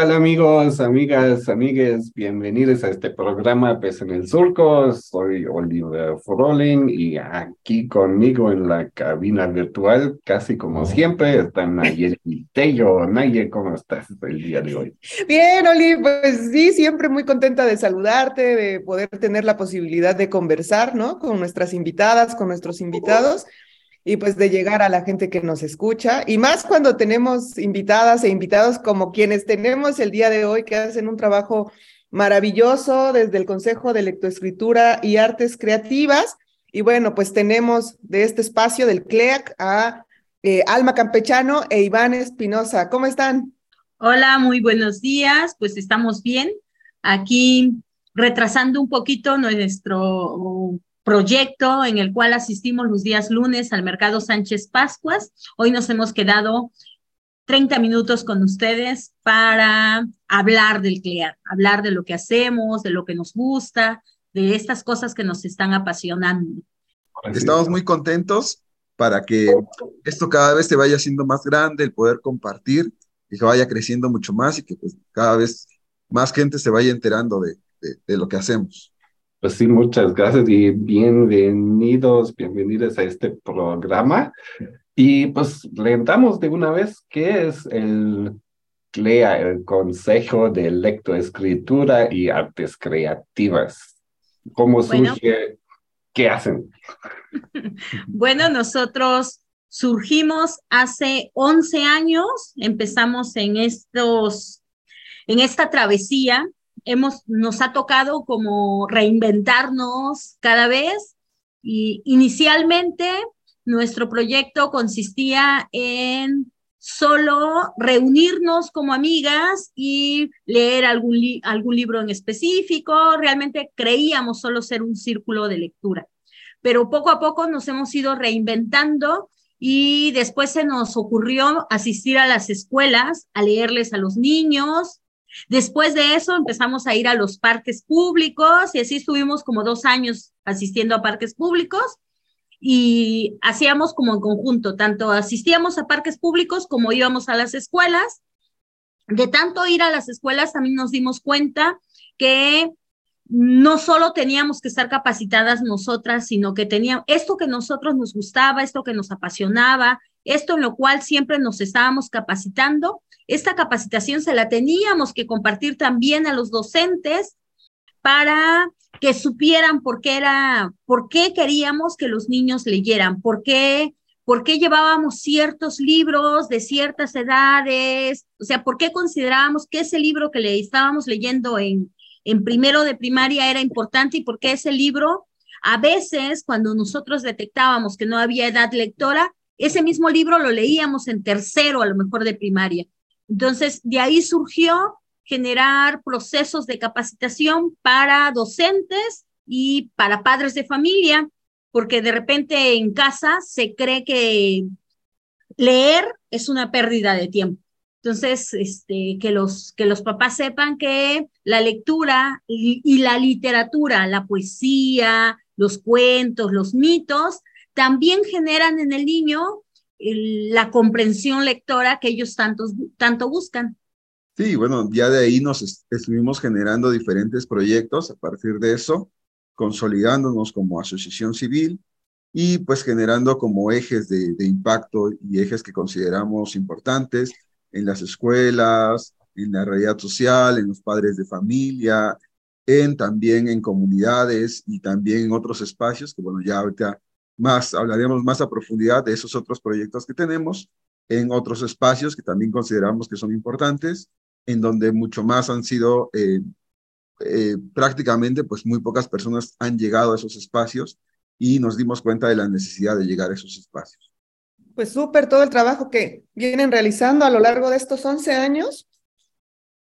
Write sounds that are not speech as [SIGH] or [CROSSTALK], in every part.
Tal amigos, amigas, amigues? Bienvenidos a este programa Pes en el Surco. Soy Oliver Froling y aquí conmigo en la cabina virtual, casi como siempre, está Nayeli [LAUGHS] Tello. Nayeli, ¿cómo estás el día de hoy? Bien, Oli, pues sí, siempre muy contenta de saludarte, de poder tener la posibilidad de conversar, ¿no? Con nuestras invitadas, con nuestros invitados y pues de llegar a la gente que nos escucha y más cuando tenemos invitadas e invitados como quienes tenemos el día de hoy que hacen un trabajo maravilloso desde el Consejo de Lectoescritura y Artes Creativas. Y bueno, pues tenemos de este espacio del CLEAC a eh, Alma Campechano e Iván Espinosa. ¿Cómo están? Hola, muy buenos días. Pues estamos bien. Aquí retrasando un poquito nuestro proyecto en el cual asistimos los días lunes al Mercado Sánchez Pascuas. Hoy nos hemos quedado 30 minutos con ustedes para hablar del CLEAR, hablar de lo que hacemos, de lo que nos gusta, de estas cosas que nos están apasionando. Estamos muy contentos para que esto cada vez se vaya haciendo más grande, el poder compartir y que vaya creciendo mucho más y que pues, cada vez más gente se vaya enterando de, de, de lo que hacemos. Pues sí, muchas gracias y bienvenidos, bienvenidas a este programa. Y pues le entramos de una vez, ¿qué es el CLEA, el Consejo de Lectoescritura y Artes Creativas? ¿Cómo surge? ¿Qué hacen? [LAUGHS] bueno, nosotros surgimos hace 11 años, empezamos en estos, en esta travesía hemos, nos ha tocado como reinventarnos cada vez y inicialmente nuestro proyecto consistía en solo reunirnos como amigas y leer algún, algún libro en específico. Realmente creíamos solo ser un círculo de lectura, pero poco a poco nos hemos ido reinventando y después se nos ocurrió asistir a las escuelas, a leerles a los niños, Después de eso empezamos a ir a los parques públicos y así estuvimos como dos años asistiendo a parques públicos y hacíamos como en conjunto, tanto asistíamos a parques públicos como íbamos a las escuelas. De tanto ir a las escuelas también nos dimos cuenta que no solo teníamos que estar capacitadas nosotras, sino que teníamos esto que nosotros nos gustaba, esto que nos apasionaba, esto en lo cual siempre nos estábamos capacitando, esta capacitación se la teníamos que compartir también a los docentes para que supieran por qué era, por qué queríamos que los niños leyeran, por qué, por qué llevábamos ciertos libros de ciertas edades, o sea, por qué considerábamos que ese libro que le estábamos leyendo en, en primero de primaria era importante y por qué ese libro, a veces cuando nosotros detectábamos que no había edad lectora, ese mismo libro lo leíamos en tercero, a lo mejor de primaria. Entonces, de ahí surgió generar procesos de capacitación para docentes y para padres de familia, porque de repente en casa se cree que leer es una pérdida de tiempo. Entonces, este, que, los, que los papás sepan que la lectura y, y la literatura, la poesía, los cuentos, los mitos, también generan en el niño la comprensión lectora que ellos tanto, tanto buscan. Sí, bueno, ya de ahí nos estuvimos generando diferentes proyectos a partir de eso, consolidándonos como asociación civil y pues generando como ejes de, de impacto y ejes que consideramos importantes en las escuelas, en la realidad social, en los padres de familia, en también en comunidades y también en otros espacios que bueno, ya ahorita más, hablaremos más a profundidad de esos otros proyectos que tenemos en otros espacios que también consideramos que son importantes, en donde mucho más han sido eh, eh, prácticamente, pues muy pocas personas han llegado a esos espacios y nos dimos cuenta de la necesidad de llegar a esos espacios. Pues súper todo el trabajo que vienen realizando a lo largo de estos 11 años.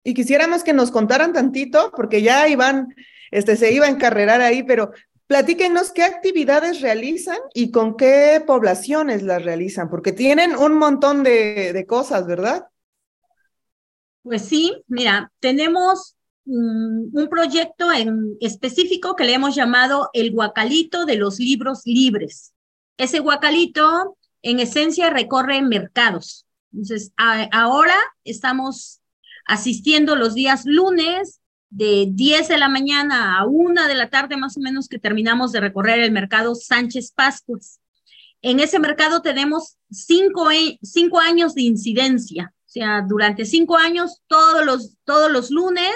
Y quisiéramos que nos contaran tantito, porque ya Iván este, se iba a encarrerar ahí, pero platíquenos qué actividades realizan y con qué poblaciones las realizan, porque tienen un montón de, cosas, ¿verdad? Pues sí, mira, tenemos un proyecto en específico que le hemos llamado el guacalito de los libros libres. Ese guacalito, en esencia, recorre mercados. Entonces, ahora estamos asistiendo los días lunes de 10 de la mañana a 1 de la tarde más o menos que terminamos de recorrer el mercado Sánchez Pascuas. En ese mercado tenemos cinco, cinco años de incidencia, o sea, durante cinco años, todos los, todos los lunes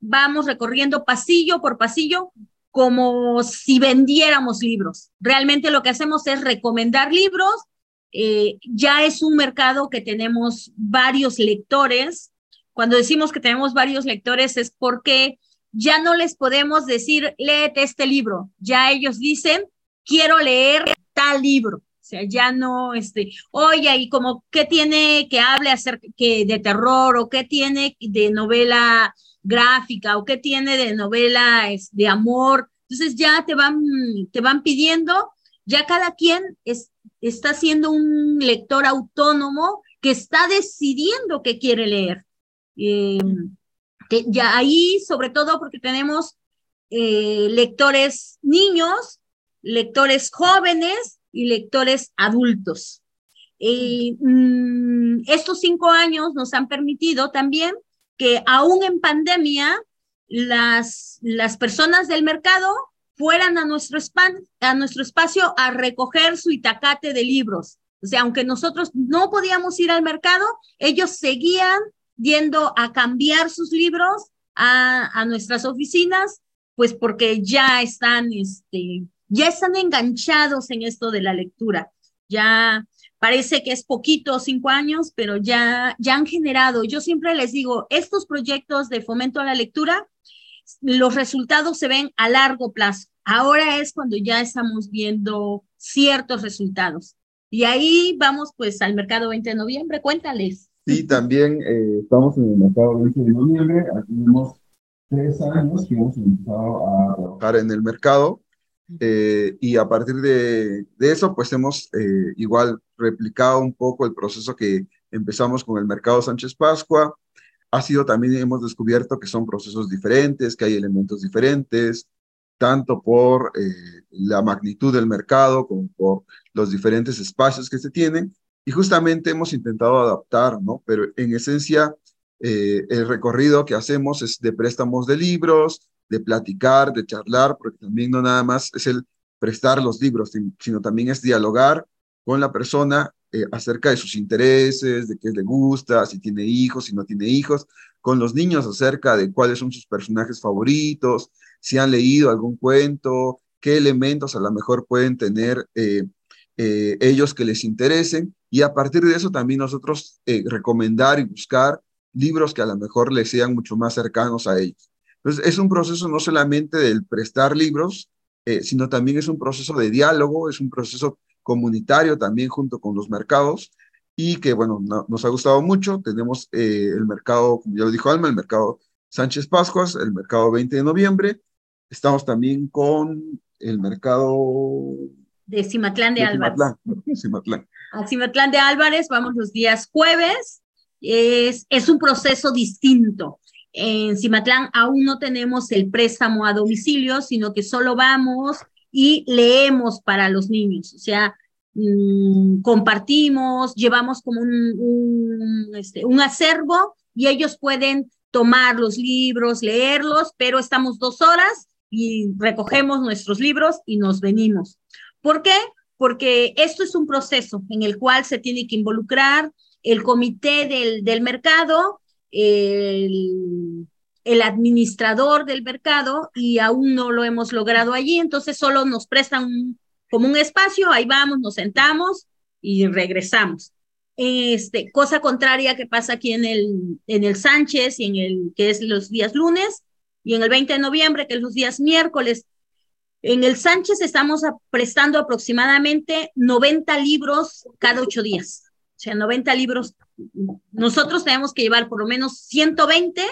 vamos recorriendo pasillo por pasillo como si vendiéramos libros. Realmente lo que hacemos es recomendar libros. Eh, ya es un mercado que tenemos varios lectores. Cuando decimos que tenemos varios lectores es porque ya no les podemos decir, léete este libro. Ya ellos dicen, quiero leer tal libro. O sea, ya no, este, oye, y como, ¿qué tiene que hable acerca que de terror o qué tiene de novela gráfica o qué tiene de novela de amor. Entonces ya te van, te van pidiendo, ya cada quien es, está siendo un lector autónomo que está decidiendo qué quiere leer. Que ya ahí, sobre todo porque tenemos eh, lectores niños, lectores jóvenes y lectores adultos. Mm, estos cinco años nos han permitido también que aún en pandemia las, las personas del mercado fueran a nuestro, a nuestro espacio a recoger su itacate de libros. O sea, aunque nosotros no podíamos ir al mercado, ellos seguían yendo a cambiar sus libros a, a nuestras oficinas, pues porque ya están, este, ya están enganchados en esto de la lectura. Ya Parece que es poquito, cinco años, pero ya, ya han generado, yo siempre les digo, estos proyectos de fomento a la lectura, los resultados se ven a largo plazo. Ahora es cuando ya estamos viendo ciertos resultados. Y ahí vamos pues al mercado 20 de noviembre, cuéntales. Sí, también eh, estamos en el mercado 20 de noviembre, tenemos tres años que hemos empezado a trabajar en el mercado eh, y a partir de, de eso, pues hemos eh, igual replicado un poco el proceso que empezamos con el mercado Sánchez Pascua. Ha sido también, hemos descubierto que son procesos diferentes, que hay elementos diferentes, tanto por eh, la magnitud del mercado como por los diferentes espacios que se tienen. Y justamente hemos intentado adaptar, ¿no? Pero en esencia, el recorrido que hacemos es de préstamos de libros, de platicar, de charlar, porque también no nada más es el prestar los libros, sino también es dialogar con la persona eh, acerca de sus intereses, de qué le gusta, si tiene hijos, si no tiene hijos, con los niños acerca de cuáles son sus personajes favoritos, si han leído algún cuento, qué elementos a lo mejor pueden tener eh, eh, ellos que les interesen, y a partir de eso también nosotros recomendar y buscar libros que a lo mejor les sean mucho más cercanos a ellos. Entonces, es un proceso no solamente del prestar libros, eh, sino también es un proceso de diálogo, es un proceso comunitario también junto con los mercados y que, bueno, nos ha gustado mucho. Tenemos eh, el mercado, como ya lo dijo Alma, el mercado Sánchez Pascuas, el mercado 20 de noviembre. Estamos también con el mercado... De Cimatlán de, de Álvarez. Cimatlán. A Cimatlán de Álvarez vamos los días jueves. Es, es un proceso distinto en Cimatlán aún no tenemos el préstamo a domicilio, sino que solo vamos y leemos para los niños. O sea, mm, compartimos, llevamos como un, este, un acervo y ellos pueden tomar los libros, leerlos, pero estamos dos horas y recogemos nuestros libros y nos venimos. ¿Por qué? Porque esto es un proceso en el cual se tiene que involucrar el comité del, del mercado, el, administrador del mercado y aún no lo hemos logrado allí, entonces solo nos prestan como un espacio, ahí vamos, nos sentamos y regresamos. Este, cosa contraria que pasa aquí en el, en el Sánchez y en el que es los días lunes y en el 20 de noviembre que es los días miércoles. En el Sánchez estamos prestando aproximadamente 90 libros cada ocho días, o sea, 90 libros nosotros tenemos que llevar por lo menos 120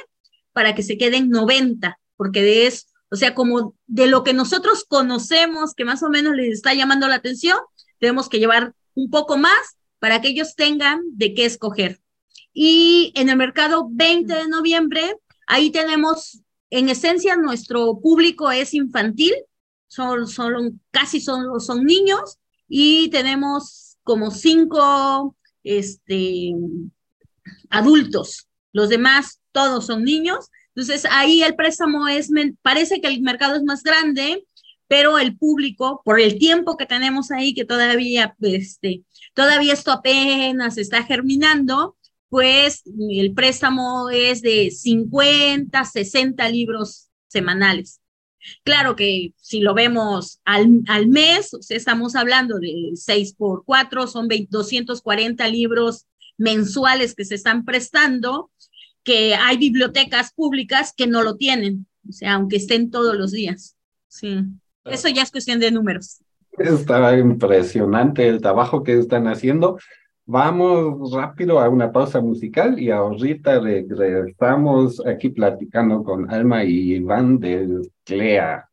para que se queden 90, porque de eso, o sea, como de lo que nosotros conocemos, que más o menos les está llamando la atención, tenemos que llevar un poco más para que ellos tengan de qué escoger. Y en el mercado 20 de noviembre, ahí tenemos, en esencia, nuestro público es infantil, son, casi son, son niños, y tenemos como cinco este, adultos. Los demás, todos son niños. Entonces, ahí el préstamo es, parece que el mercado es más grande, pero el público, por el tiempo que tenemos ahí, que todavía, este, todavía esto apenas está germinando, pues el préstamo es de 50, 60 libros semanales. Claro que si lo vemos al, al mes, o sea, estamos hablando de 6 por 4, son 240 libros mensuales que se están prestando, que hay bibliotecas públicas que no lo tienen, o sea, aunque estén todos los días. Sí, eso ya es cuestión de números. Está impresionante el trabajo que están haciendo. Vamos rápido a una pausa musical y ahorita regresamos aquí platicando con Alma y Iván del CLEA.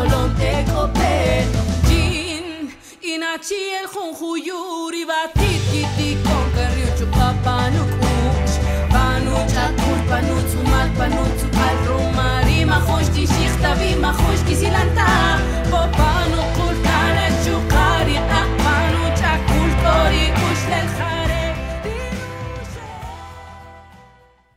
zolonteko peto Jin, inatxi elkon juri bat ikitik onkerri utxupa panuk utx Panutx akur panutz umat panutz upat rumari Mahoz dixik tabi, mahoz gizilanta Bo panuk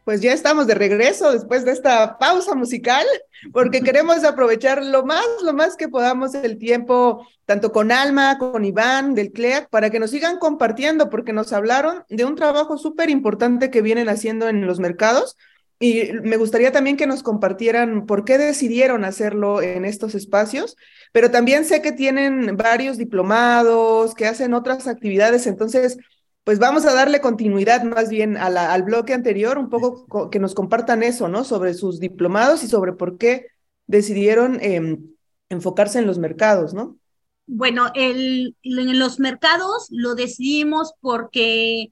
Pues ya estamos de regreso después de esta pausa musical, porque [LAUGHS] queremos aprovechar lo más, lo más que podamos el tiempo, tanto con Alma, con Iván del CLEAC, para que nos sigan compartiendo, porque nos hablaron de un trabajo súper importante que vienen haciendo en los mercados. Y me gustaría también que nos compartieran por qué decidieron hacerlo en estos espacios, pero también sé que tienen varios diplomados, que hacen otras actividades, entonces pues vamos a darle continuidad más bien al bloque anterior, un poco que nos compartan eso, ¿no? Sobre sus diplomados y sobre por qué decidieron em, enfocarse en los mercados, ¿no? Bueno, en los mercados lo decidimos porque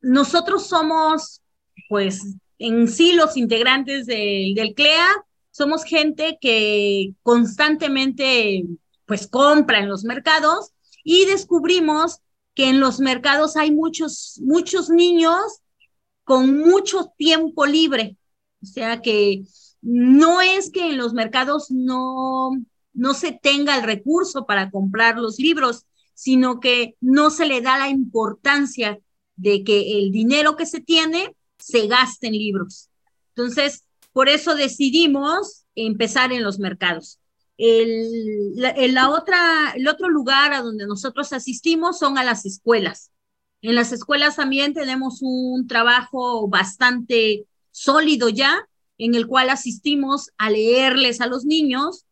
nosotros somos, pues, en sí los integrantes del CLEA, somos gente que constantemente, pues, compra en los mercados y descubrimos que en los mercados hay muchos, muchos niños con mucho tiempo libre. O sea que no es que en los mercados no, no se tenga el recurso para comprar los libros, sino que no se le da la importancia de que el dinero que se tiene se gaste en libros. Entonces, por eso decidimos empezar en los mercados. El, la, otra, el otro lugar a donde nosotros asistimos son a las escuelas. En las escuelas también tenemos un trabajo bastante sólido ya, en el cual asistimos a leerles a los niños.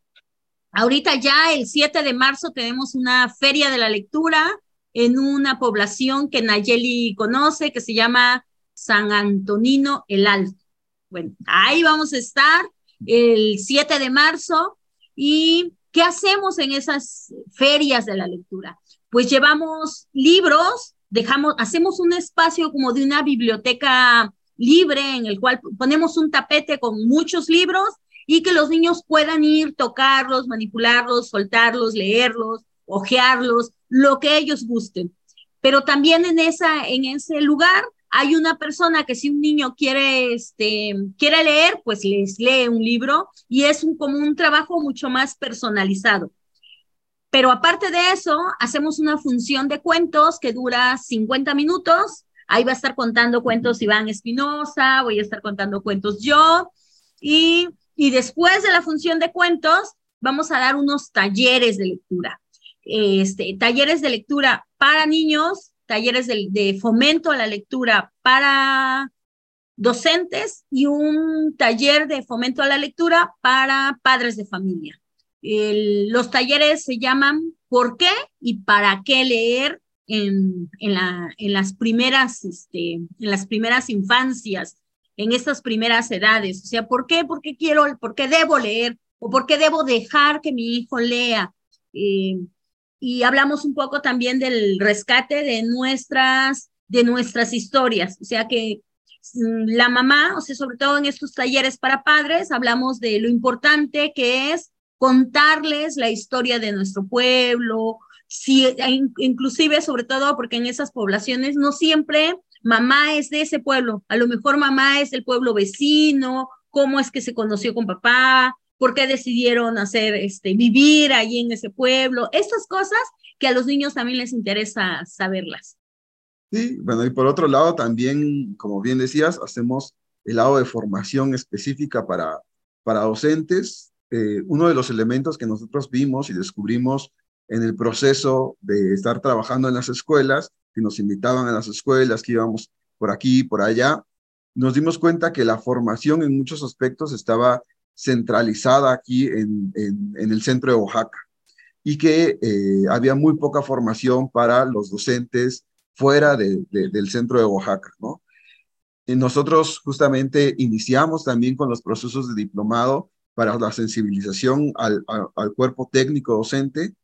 Ahorita ya el 7 de marzo tenemos una feria de la lectura en una población que Nayeli conoce, que se llama San Antonino el Alto. Bueno, ahí vamos a estar el 7 de marzo. ¿Y qué hacemos en esas ferias de la lectura? Pues llevamos libros, dejamos, hacemos un espacio como de una biblioteca libre en el cual ponemos un tapete con muchos libros y que los niños puedan ir, tocarlos, manipularlos, soltarlos, leerlos, ojearlos, lo que ellos gusten. Pero también en, esa, en ese lugar hay una persona que si un niño quiere, este, quiere leer, pues les lee un libro y es un, como un trabajo mucho más personalizado. Pero aparte de eso, hacemos una función de cuentos que dura 50 minutos. Ahí va a estar contando cuentos Iván Espinosa, voy a estar contando cuentos yo. Y, y después de la función de cuentos, vamos a dar unos talleres de lectura. Este, talleres de lectura para niños talleres de, fomento a la lectura para docentes y un taller de fomento a la lectura para padres de familia. los talleres se llaman ¿Por qué y para qué leer en, en, la, en las, primeras, este, en las primeras infancias, en estas primeras edades? O sea, ¿por qué? ¿Por qué quiero, por qué debo leer? ¿O por qué debo dejar que mi hijo lea? Eh, y hablamos un poco también del rescate de nuestras, de nuestras historias. O sea que mm, la mamá, o sea, sobre todo en estos talleres para padres, hablamos de lo importante que es contarles la historia de nuestro pueblo, si, e, inclusive sobre todo porque en esas poblaciones no siempre mamá es de ese pueblo, a lo mejor mamá es del pueblo vecino, cómo es que se conoció con papá, por qué decidieron hacer, este, vivir ahí en ese pueblo, estas cosas que a los niños también les interesa saberlas. Sí, bueno, y por otro lado también, como bien decías, hacemos el lado de formación específica para, para docentes. Eh, uno de los elementos que nosotros vimos y descubrimos en el proceso de estar trabajando en las escuelas, que nos invitaban a las escuelas, que íbamos por aquí, por allá, nos dimos cuenta que la formación en muchos aspectos estaba centralizada aquí en, en, el centro de Oaxaca y que eh, había muy poca formación para los docentes fuera de, del centro de Oaxaca, ¿no? Y nosotros justamente iniciamos también con los procesos de diplomado para la sensibilización al, al, cuerpo técnico docente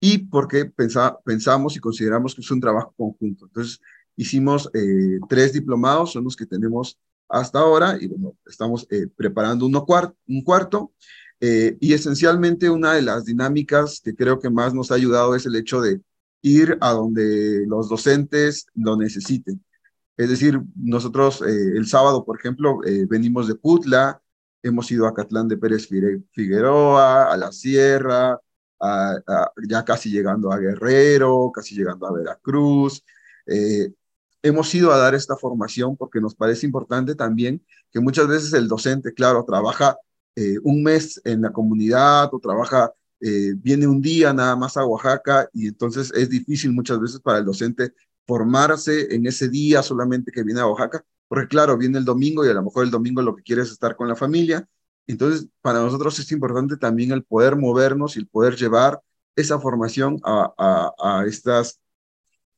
y porque pensa, pensamos y consideramos que es un trabajo conjunto. Entonces, hicimos eh, tres diplomados, son los que tenemos hasta ahora y bueno, estamos eh, preparando uno un cuarto. Eh, y esencialmente una de las dinámicas que creo que más nos ha ayudado es el hecho de ir a donde los docentes lo necesiten. Es decir, nosotros eh, el sábado, por ejemplo, venimos de Putla, hemos ido a Catlán de Pérez Figueroa, a la Sierra, ya casi llegando a Guerrero, casi llegando a Veracruz hemos ido a dar esta formación porque nos parece importante también que muchas veces el docente, claro, trabaja eh, un mes en la comunidad o trabaja, eh, viene un día nada más a Oaxaca y entonces es difícil muchas veces para el docente formarse en ese día solamente que viene a Oaxaca, porque claro, viene el domingo y a lo mejor el domingo lo que quiere es estar con la familia. Entonces, para nosotros es importante también el poder movernos y el poder llevar esa formación a, estas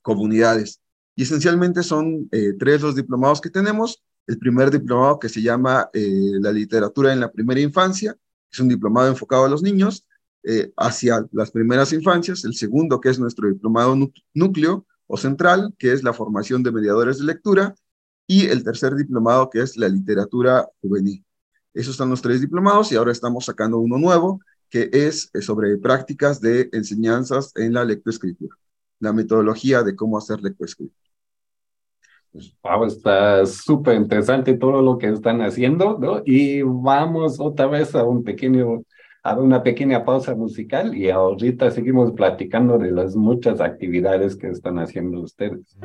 comunidades. Y esencialmente son eh, tres los diplomados que tenemos. El primer diplomado que se llama eh, La literatura en la primera infancia, es un diplomado enfocado a los niños eh, hacia las primeras infancias. El segundo, que es nuestro diplomado núcleo o central, que es la formación de mediadores de lectura. Y el tercer diplomado, que es la literatura juvenil. Esos son los tres diplomados y ahora estamos sacando uno nuevo, que es sobre prácticas de enseñanzas en la lectoescritura, la metodología de cómo hacer lectoescritura. Wow, está súper interesante todo lo que están haciendo, ¿no? Y vamos otra vez a un pequeño, a una pequeña pausa musical y ahorita seguimos platicando de las muchas actividades que están haciendo ustedes.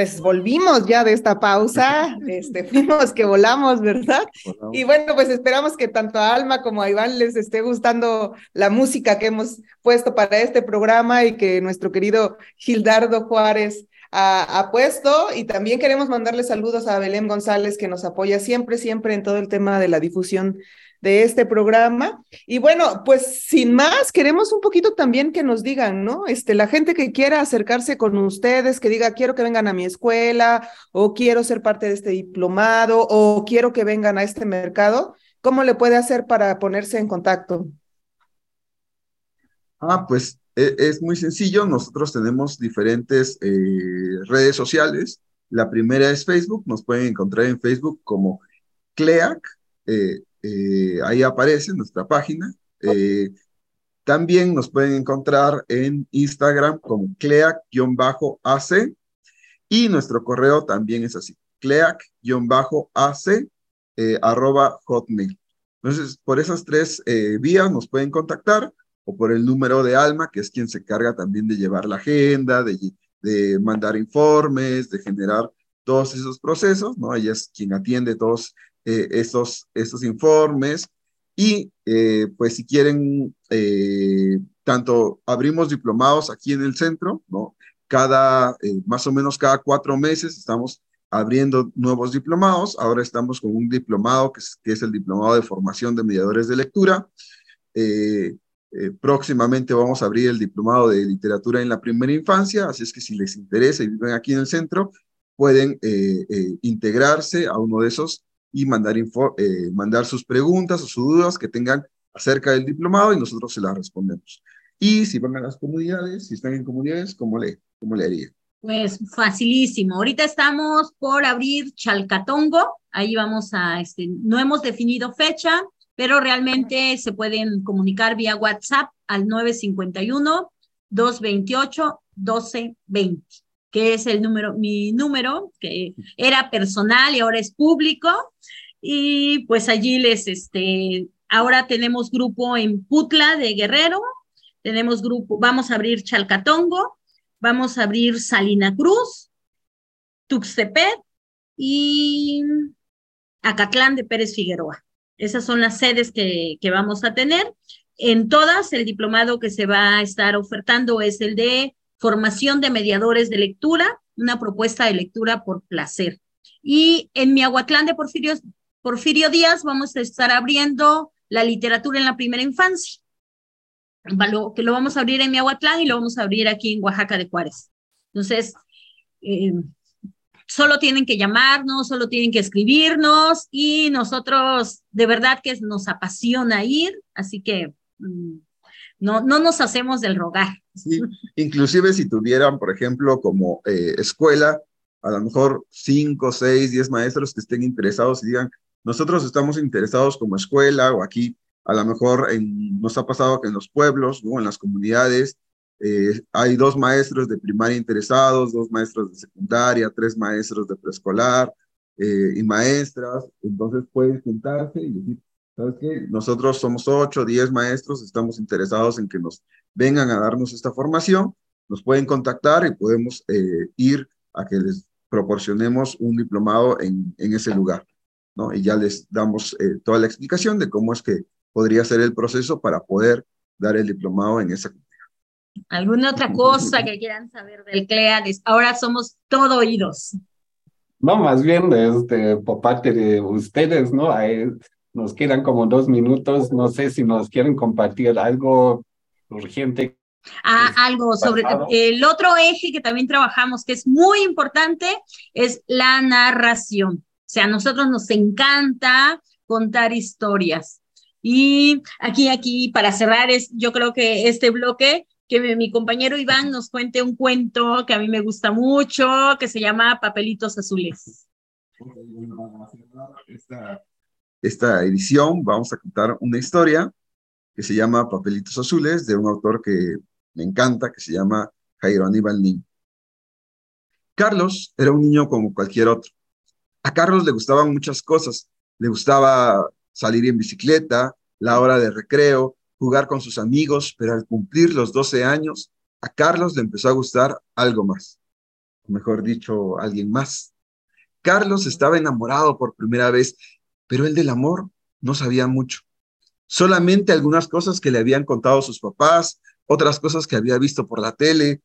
Pues volvimos ya de esta pausa, [LAUGHS] este, fuimos que volamos, ¿verdad? Y bueno, pues esperamos que tanto a Alma como a Iván les esté gustando la música que hemos puesto para este programa y que nuestro querido Gildardo Juárez ha, ha puesto. Y también queremos mandarle saludos a Belén González, que nos apoya siempre, siempre en todo el tema de la difusión de este programa. Y bueno, pues sin más, queremos un poquito también que nos digan, ¿no? Este, la gente que quiera acercarse con ustedes, que diga, quiero que vengan a mi escuela, o quiero ser parte de este diplomado, o quiero que vengan a este mercado, ¿cómo le puede hacer para ponerse en contacto? Ah, pues e- es muy sencillo. Nosotros tenemos diferentes eh, redes sociales. La primera es Facebook. Nos pueden encontrar en Facebook como CLEAC. eh, eh, ahí aparece nuestra página. Eh, también nos pueden encontrar en Instagram como CLEAC-AC. Y nuestro correo también es así, cleac-ac eh, arroba hotmail. Entonces, por esas tres eh, vías nos pueden contactar o por el número de Alma, que es quien se carga también de llevar la agenda, de, de mandar informes, de generar todos esos procesos, ¿no? Ella es quien atiende todos eh, estos informes y eh, pues si quieren, eh, tanto abrimos diplomados aquí en el centro, ¿no? Cada, eh, más o menos cada cuatro meses estamos abriendo nuevos diplomados. Ahora estamos con un diplomado que es, el diplomado de formación de mediadores de lectura. Próximamente vamos a abrir el diplomado de literatura en la primera infancia, así es que si les interesa y viven aquí en el centro, pueden integrarse a uno de esos y mandar, info, eh, mandar sus preguntas o sus dudas que tengan acerca del diplomado y nosotros se las respondemos. Y si van a las comunidades, si están en comunidades, ¿cómo le, cómo le haría? Pues facilísimo. Ahorita estamos por abrir Chalcatongo. Ahí vamos a, este, no hemos definido fecha, pero realmente se pueden comunicar vía WhatsApp al 951-228-1220, que es el número, mi número, que era personal y ahora es público. Y pues allí les, este, ahora tenemos grupo en Putla de Guerrero, tenemos grupo, vamos a abrir Chalcatongo, vamos a abrir Salina Cruz, Tuxtepec y Acatlán de Pérez Figueroa. Esas son las sedes que, que, vamos a tener. En todas, el diplomado que se va a estar ofertando es el de formación de mediadores de lectura, una propuesta de lectura por placer. Y en Miahuatlán de Porfirio, Porfirio Díaz vamos a estar abriendo la literatura en la primera infancia, que lo vamos a abrir en Miahuatlán y lo vamos a abrir aquí en Oaxaca de Juárez. Entonces, eh, solo tienen que llamarnos, solo tienen que escribirnos y nosotros de verdad que nos apasiona ir, así que no, no nos hacemos del rogar. Sí, inclusive si tuvieran, por ejemplo, como eh, escuela, a lo mejor cinco, seis, diez maestros que estén interesados y digan, nosotros estamos interesados como escuela o aquí, a lo mejor nos ha pasado que en los pueblos, ¿no? en las comunidades, eh, hay dos maestros de primaria interesados, dos maestros de secundaria, tres maestros de preescolar eh, y maestras, entonces pueden juntarse y decir, ¿sabes qué? Nosotros somos ocho, diez maestros, estamos interesados en que nos vengan a darnos esta formación, nos pueden contactar y podemos eh, ir a que les proporcionemos un diplomado en, en ese lugar, ¿no? Y ya les damos eh, toda la explicación de cómo es que podría ser el proceso para poder dar el diplomado en esa ¿Alguna otra cosa que quieran saber del CLEA? Ahora somos todo oídos. No, más bien este, por parte de ustedes, ¿no? Ahí nos quedan como dos minutos. No sé si nos quieren compartir algo urgente. Ah, algo sobre el otro eje que también trabajamos, que es muy importante, es la narración. O sea, a nosotros nos encanta contar historias. Y aquí, aquí, para cerrar, es, yo creo que este bloque, que mi compañero Iván nos cuente un cuento que a mí me gusta mucho, que se llama Papelitos Azules. Esta, esta edición vamos a contar una historia que se llama Papelitos Azules, de un autor que me encanta, que se llama Jairo Aníbal Nin. Carlos era un niño como cualquier otro. A Carlos le gustaban muchas cosas. Le gustaba salir en bicicleta, la hora de recreo, jugar con sus amigos, pero al cumplir los 12 años, a Carlos le empezó a gustar algo más. O mejor dicho, alguien más. Carlos estaba enamorado por primera vez, pero él del amor no sabía mucho. Solamente algunas cosas que le habían contado sus papás, otras cosas que había visto por la tele.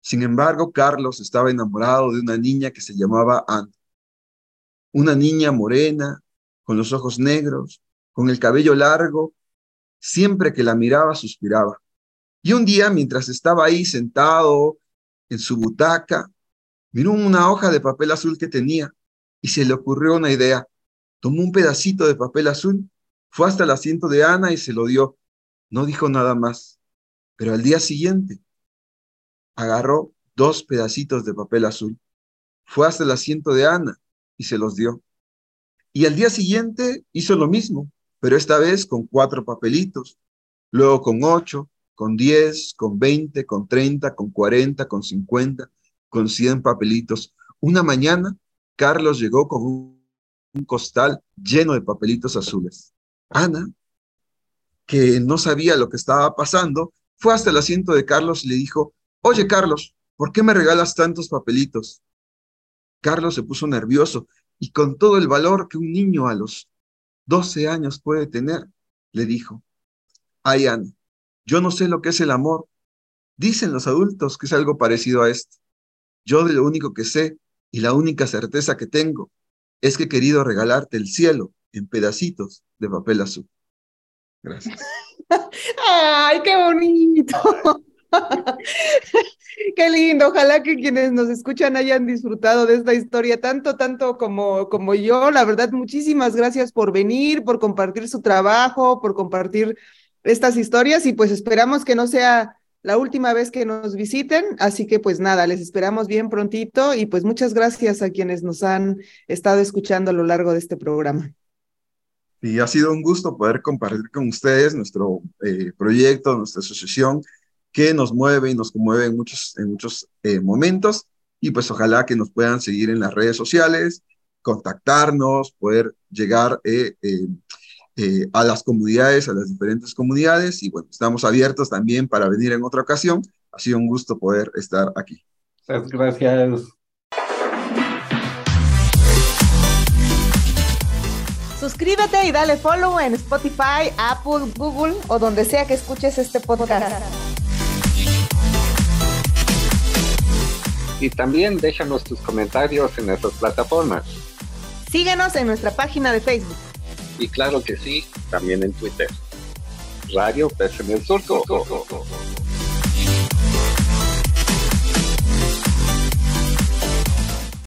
Sin embargo, Carlos estaba enamorado de una niña que se llamaba Ana. Una niña morena, con los ojos negros, con el cabello largo. Siempre que la miraba, suspiraba. Y un día, mientras estaba ahí sentado en su butaca, miró una hoja de papel azul que tenía y se le ocurrió una idea. Tomó un pedacito de papel azul, fue hasta el asiento de Ana y se lo dio. No dijo nada más. Pero al día siguiente agarró dos pedacitos de papel azul, fue hasta el asiento de Ana y se los dio. Y al día siguiente hizo lo mismo, pero esta vez con cuatro papelitos, luego con ocho, con diez, con veinte, con treinta, con cuarenta, con cincuenta, con cien papelitos. Una mañana, Carlos llegó con un, un costal lleno de papelitos azules. Ana, que no sabía lo que estaba pasando, fue hasta el asiento de Carlos y le dijo, oye Carlos, ¿por qué me regalas tantos papelitos? Carlos se puso nervioso y con todo el valor que un niño a los 12 años puede tener, le dijo, ay Ana, yo no sé lo que es el amor. Dicen los adultos que es algo parecido a esto. Yo de lo único que sé y la única certeza que tengo es que he querido regalarte el cielo en pedacitos de papel azul. Gracias. ¡Ay, qué bonito! Qué lindo, ojalá que quienes nos escuchan hayan disfrutado de esta historia tanto, tanto como, como yo. La verdad, muchísimas gracias por venir, por compartir su trabajo, por compartir estas historias y pues esperamos que no sea la última vez que nos visiten. Así que pues nada, les esperamos bien prontito y pues muchas gracias a quienes nos han estado escuchando a lo largo de este programa. Y ha sido un gusto poder compartir con ustedes nuestro eh, proyecto, nuestra asociación, que nos mueve y nos conmueve en muchos, en muchos eh, momentos. Y pues ojalá que nos puedan seguir en las redes sociales, contactarnos, poder llegar eh, a las comunidades, a las diferentes comunidades. Y bueno, estamos abiertos también para venir en otra ocasión. Ha sido un gusto poder estar aquí. Muchas gracias. Suscríbete y dale follow en Spotify, Apple, Google o donde sea que escuches este podcast. Y también déjanos tus comentarios en nuestras plataformas. Síguenos en nuestra página de Facebook. Y claro que sí, también en Twitter. Radio en el Surco.